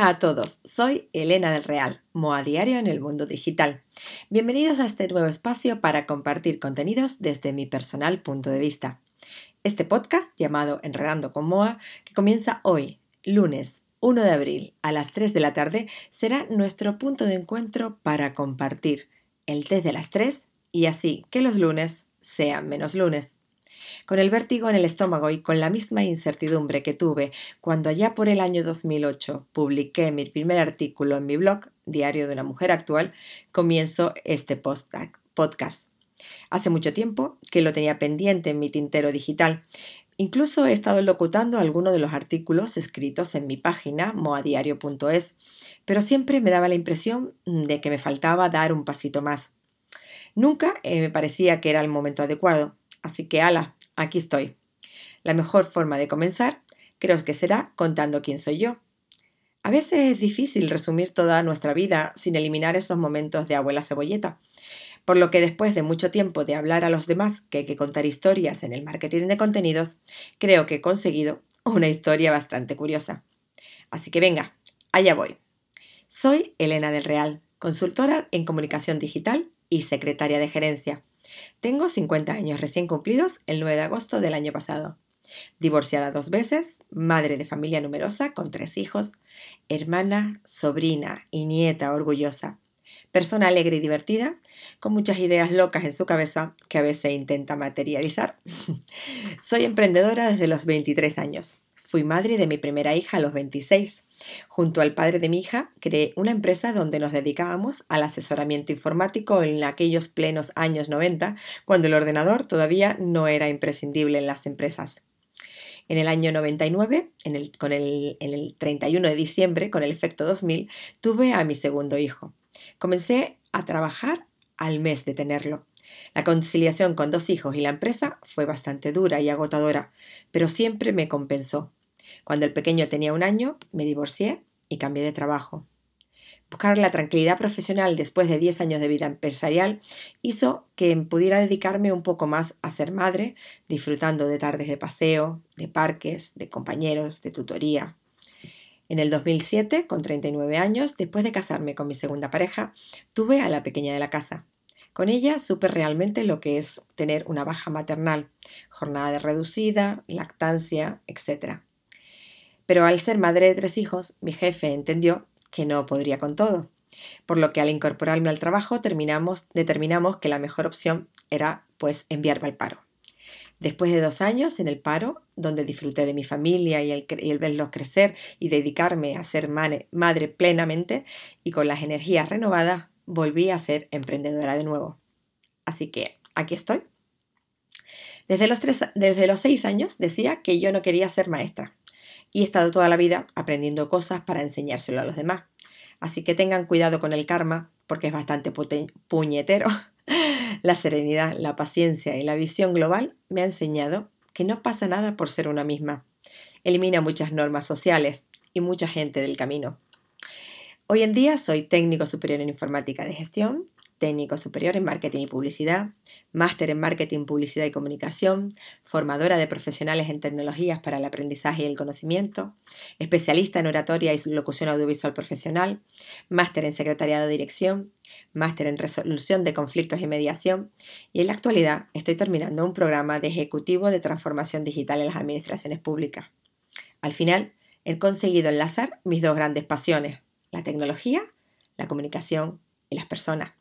Hola a todos, soy Elena del Real, Moa Diario en el mundo digital. Bienvenidos a este nuevo espacio para compartir contenidos desde mi personal punto de vista. Este podcast, llamado Enredando con Moa, que comienza hoy, lunes 1 de abril a las 3 de la tarde, será nuestro punto de encuentro para compartir el test de las 3 y así que los lunes sean menos lunes. Con el vértigo en el estómago y con la misma incertidumbre que tuve cuando allá por el año 2008 publiqué mi primer artículo en mi blog, Diario de una Mujer Actual, comienzo este podcast. Hace mucho tiempo que lo tenía pendiente en mi tintero digital. Incluso he estado locutando algunos de los artículos escritos en mi página moadiario.es, pero siempre me daba la impresión de que me faltaba dar un pasito más. Nunca eh, me parecía que era el momento adecuado, así que ala, aquí estoy. La mejor forma de comenzar creo que será contando quién soy yo. A veces es difícil resumir toda nuestra vida sin eliminar esos momentos de abuela cebolleta, por lo que después de mucho tiempo de hablar a los demás que hay que contar historias en el marketing de contenidos, creo que he conseguido una historia bastante curiosa. Así que venga, allá voy. Soy Elena del Real, consultora en comunicación digital y secretaria de gerencia. Tengo 50 años recién cumplidos el 9 de agosto del año pasado. Divorciada dos veces, madre de familia numerosa con tres hijos, hermana, sobrina y nieta orgullosa. Persona alegre y divertida, con muchas ideas locas en su cabeza que a veces intenta materializar. Soy emprendedora desde los 23 años. Fui madre de mi primera hija a los 26. Junto al padre de mi hija, creé una empresa donde nos dedicábamos al asesoramiento informático en aquellos plenos años 90, cuando el ordenador todavía no era imprescindible en las empresas. En el año 99, en el, con el 31 de diciembre, con el efecto 2000, tuve a mi segundo hijo. Comencé a trabajar al mes de tenerlo. La conciliación con dos hijos y la empresa fue bastante dura y agotadora, pero siempre me compensó. Cuando el pequeño tenía un año, me divorcié y cambié de trabajo. Buscar la tranquilidad profesional después de 10 años de vida empresarial hizo que pudiera dedicarme un poco más a ser madre, disfrutando de tardes de paseo, de parques, de compañeros, de tutoría. En el 2007, con 39 años, después de casarme con mi segunda pareja, tuve a la pequeña de la casa. Con ella supe realmente lo que es tener una baja maternal, jornada reducida, lactancia, etc. Pero al ser madre de tres hijos, mi jefe entendió que no podría con todo, por lo que al incorporarme al trabajo terminamos, determinamos que la mejor opción era pues enviarme al paro. Después de dos años en el paro, donde disfruté de mi familia y el, verlos crecer y dedicarme a ser madre plenamente y con las energías renovadas, volví a ser emprendedora de nuevo. Así que aquí estoy. Desde los seis años decía que yo no quería ser maestra, y he estado toda la vida aprendiendo cosas para enseñárselo a los demás. Así que tengan cuidado con el karma, porque es bastante puñetero. la serenidad, la paciencia y la visión global me ha enseñado que no pasa nada por ser una misma. Elimina muchas normas sociales y mucha gente del camino. Hoy en día soy técnico superior en informática de gestión técnico superior en marketing y publicidad, máster en marketing, publicidad y comunicación, formadora de profesionales en tecnologías para el aprendizaje y el conocimiento, especialista en oratoria y locución audiovisual profesional, máster en secretariado de dirección, máster en resolución de conflictos y mediación, y en la actualidad estoy terminando un programa de ejecutivo de transformación digital en las administraciones públicas. Al final, he conseguido enlazar mis dos grandes pasiones, la tecnología, la comunicación y las personas.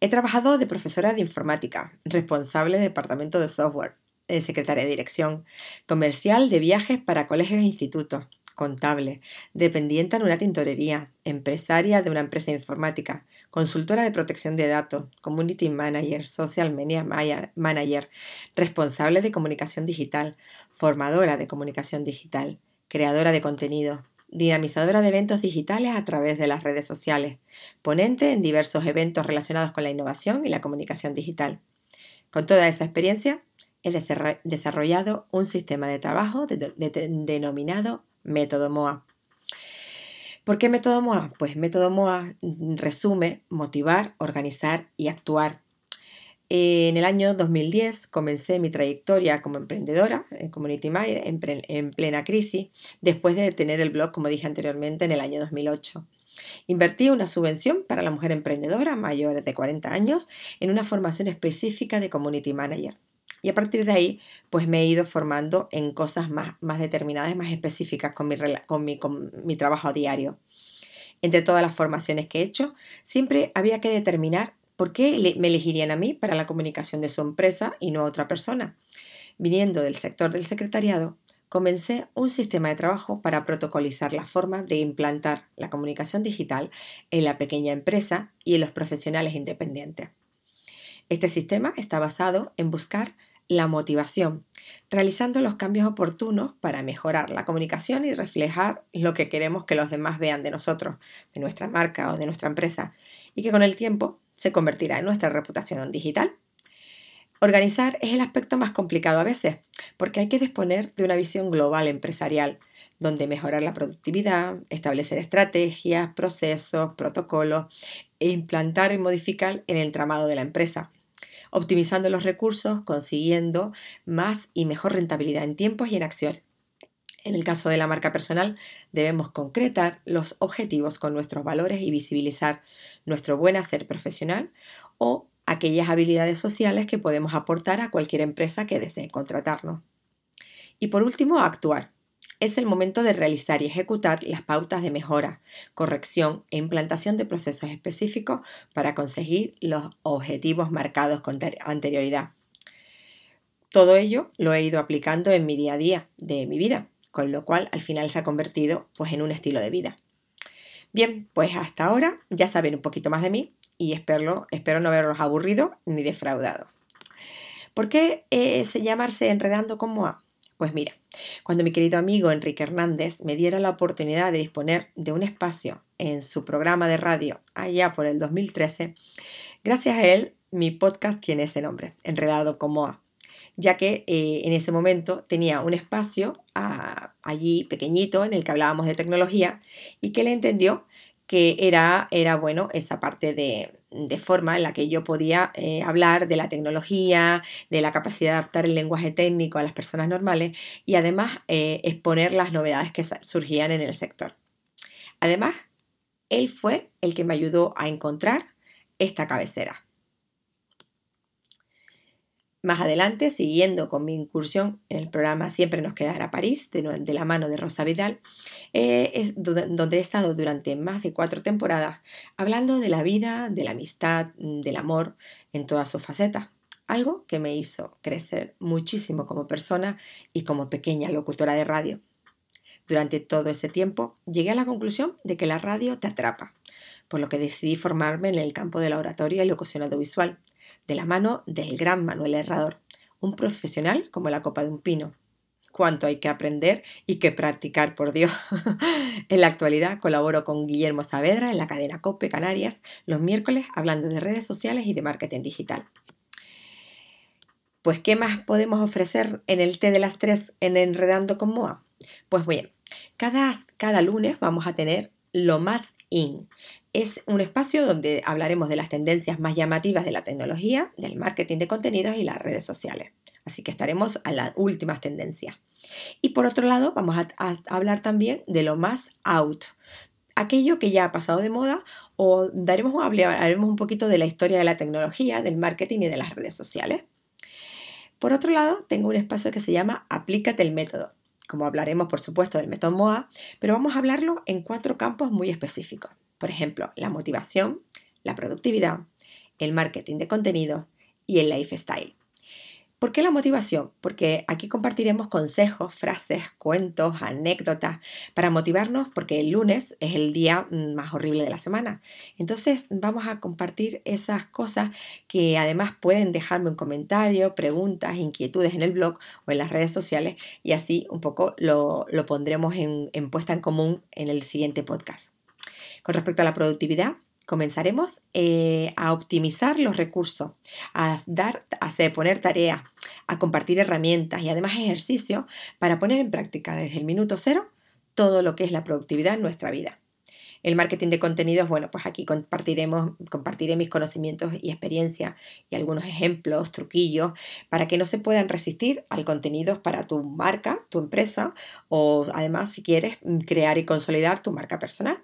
He trabajado de profesora de informática, responsable de departamento de software, secretaria de dirección, comercial de viajes para colegios e institutos, contable, dependiente en una tintorería, empresaria de una empresa informática, consultora de protección de datos, community manager, social media manager, responsable de comunicación digital, formadora de comunicación digital, creadora de contenido, dinamizadora de eventos digitales a través de las redes sociales, ponente en diversos eventos relacionados con la innovación y la comunicación digital. Con toda esa experiencia, he desarrollado un sistema de trabajo denominado Método MOA. ¿Por qué Método MOA? Pues Método MOA resume motivar, organizar y actuar. En el año 2010 comencé mi trayectoria como emprendedora en Community Mire en, plena crisis, después de tener el blog, como dije anteriormente, en el año 2008. Invertí una subvención para la mujer emprendedora mayor de 40 años en una formación específica de Community Manager. Y a partir de ahí, pues me he ido formando en cosas más, más determinadas, más específicas con mi, con, mi, con mi trabajo diario. Entre todas las formaciones que he hecho, siempre había que determinar ¿Por qué me elegirían a mí para la comunicación de su empresa y no a otra persona? Viniendo del sector del secretariado, comencé un sistema de trabajo para protocolizar la forma de implantar la comunicación digital en la pequeña empresa y en los profesionales independientes. Este sistema está basado en buscar la motivación, realizando los cambios oportunos para mejorar la comunicación y reflejar lo que queremos que los demás vean de nosotros, de nuestra marca o de nuestra empresa, y que con el tiempo se convertirá en nuestra reputación digital. Organizar es el aspecto más complicado a veces, porque hay que disponer de una visión global empresarial, donde mejorar la productividad, establecer estrategias, procesos, protocolos e implantar y modificar en el entramado de la empresa optimizando los recursos, consiguiendo más y mejor rentabilidad en tiempos y en acción. En el caso de la marca personal, debemos concretar los objetivos con nuestros valores y visibilizar nuestro buen hacer profesional o aquellas habilidades sociales que podemos aportar a cualquier empresa que desee contratarnos. Y por último, actuar es el momento de realizar y ejecutar las pautas de mejora, corrección e implantación de procesos específicos para conseguir los objetivos marcados con anterioridad. Todo ello lo he ido aplicando en mi día a día de mi vida, con lo cual al final se ha convertido pues, en un estilo de vida. Bien, pues hasta ahora ya saben un poquito más de mí y espero, espero no haberlos aburrido ni defraudado. ¿Por qué eh, se llamarse Enredando con Moa? Pues mira, cuando mi querido amigo Enrique Hernández me diera la oportunidad de disponer de un espacio en su programa de radio allá por el 2013, gracias a él mi podcast tiene ese nombre, Enredado como A, ya que eh, en ese momento tenía un espacio ah, allí pequeñito en el que hablábamos de tecnología y que él entendió que era, era bueno esa parte de, de forma en la que yo podía eh, hablar de la tecnología, de la capacidad de adaptar el lenguaje técnico a las personas normales y además eh, exponer las novedades que surgían en el sector. Además, él fue el que me ayudó a encontrar esta cabecera. Más adelante, siguiendo con mi incursión en el programa Siempre nos quedará París, de, la mano de Rosa Vidal, eh, donde he estado durante más de cuatro temporadas hablando de la vida, de la amistad, del amor en todas sus facetas. Algo que me hizo crecer muchísimo como persona y como pequeña locutora de radio. Durante todo ese tiempo llegué a la conclusión de que la radio te atrapa, por lo que decidí formarme en el campo de la oratoria y locución audiovisual de la mano del gran Manuel Herrador, un profesional como la copa de un pino. Cuánto hay que aprender y que practicar, por Dios. en la actualidad colaboro con Guillermo Saavedra en la cadena COPE Canarias los miércoles hablando de redes sociales y de marketing digital. Pues, ¿qué más podemos ofrecer en el T de las tres en Enredando con Moa? Pues bien, cada, cada lunes vamos a tener lo más in. Es un espacio donde hablaremos de las tendencias más llamativas de la tecnología, del marketing de contenidos y las redes sociales. Así que estaremos a las últimas tendencias. Y por otro lado, vamos a, hablar también de lo más out, aquello que ya ha pasado de moda o daremos, hablaremos un poquito de la historia de la tecnología, del marketing y de las redes sociales. Por otro lado, tengo un espacio que se llama Aplícate el método, como hablaremos por supuesto del método MOA, pero vamos a hablarlo en cuatro campos muy específicos. Por ejemplo, la motivación, la productividad, el marketing de contenidos y el lifestyle. ¿Por qué la motivación? Porque aquí compartiremos consejos, frases, cuentos, anécdotas para motivarnos porque el lunes es el día más horrible de la semana. Entonces vamos a compartir esas cosas que además pueden dejarme un comentario, preguntas, inquietudes en el blog o en las redes sociales y así un poco lo, pondremos en puesta en común en el siguiente podcast. Con respecto a la productividad, comenzaremos eh, a optimizar los recursos, a dar, a poner tareas, a compartir herramientas y además ejercicios para poner en práctica desde el minuto cero todo lo que es la productividad en nuestra vida. El marketing de contenidos, bueno, pues aquí compartiremos, compartiré mis conocimientos y experiencia y algunos ejemplos, truquillos, para que no se puedan resistir al contenido para tu marca, tu empresa o además si quieres crear y consolidar tu marca personal.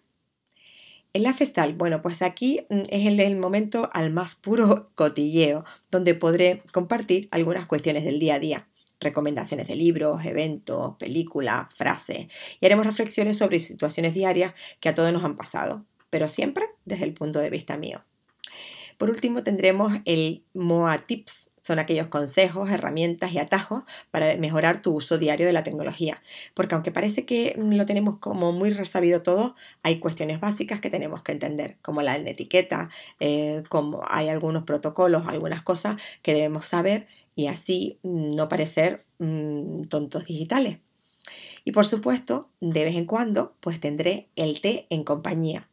La festal, bueno, pues aquí mm, es el, momento al más puro cotilleo, donde podré compartir algunas cuestiones del día a día, recomendaciones de libros, eventos, películas, frases, y haremos reflexiones sobre situaciones diarias que a todos nos han pasado, pero siempre desde el punto de vista mío. Por último, tendremos el MOA Tips, son aquellos consejos, herramientas y atajos para mejorar tu uso diario de la tecnología. Porque aunque parece que lo tenemos como muy resabido todo, hay cuestiones básicas que tenemos que entender, como la etiqueta, eh, como hay algunos protocolos, algunas cosas que debemos saber y así no parecer mm, tontos digitales. Y por supuesto, de vez en cuando, pues tendré el té en compañía.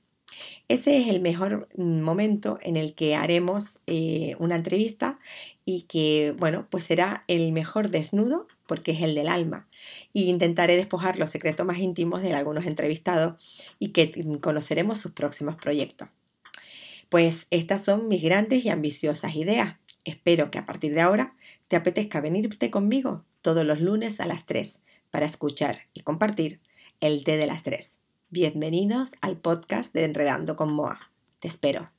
Ese es el mejor momento en el que haremos eh, una entrevista y que, bueno, pues será el mejor desnudo porque es el del alma. Y intentaré despojar los secretos más íntimos de algunos entrevistados y que conoceremos sus próximos proyectos. Pues estas son mis grandes y ambiciosas ideas. Espero que a partir de ahora te apetezca venirte conmigo todos los lunes a las 3 para escuchar y compartir el té de las 3. Bienvenidos al podcast de Enredando con Moa. Te espero.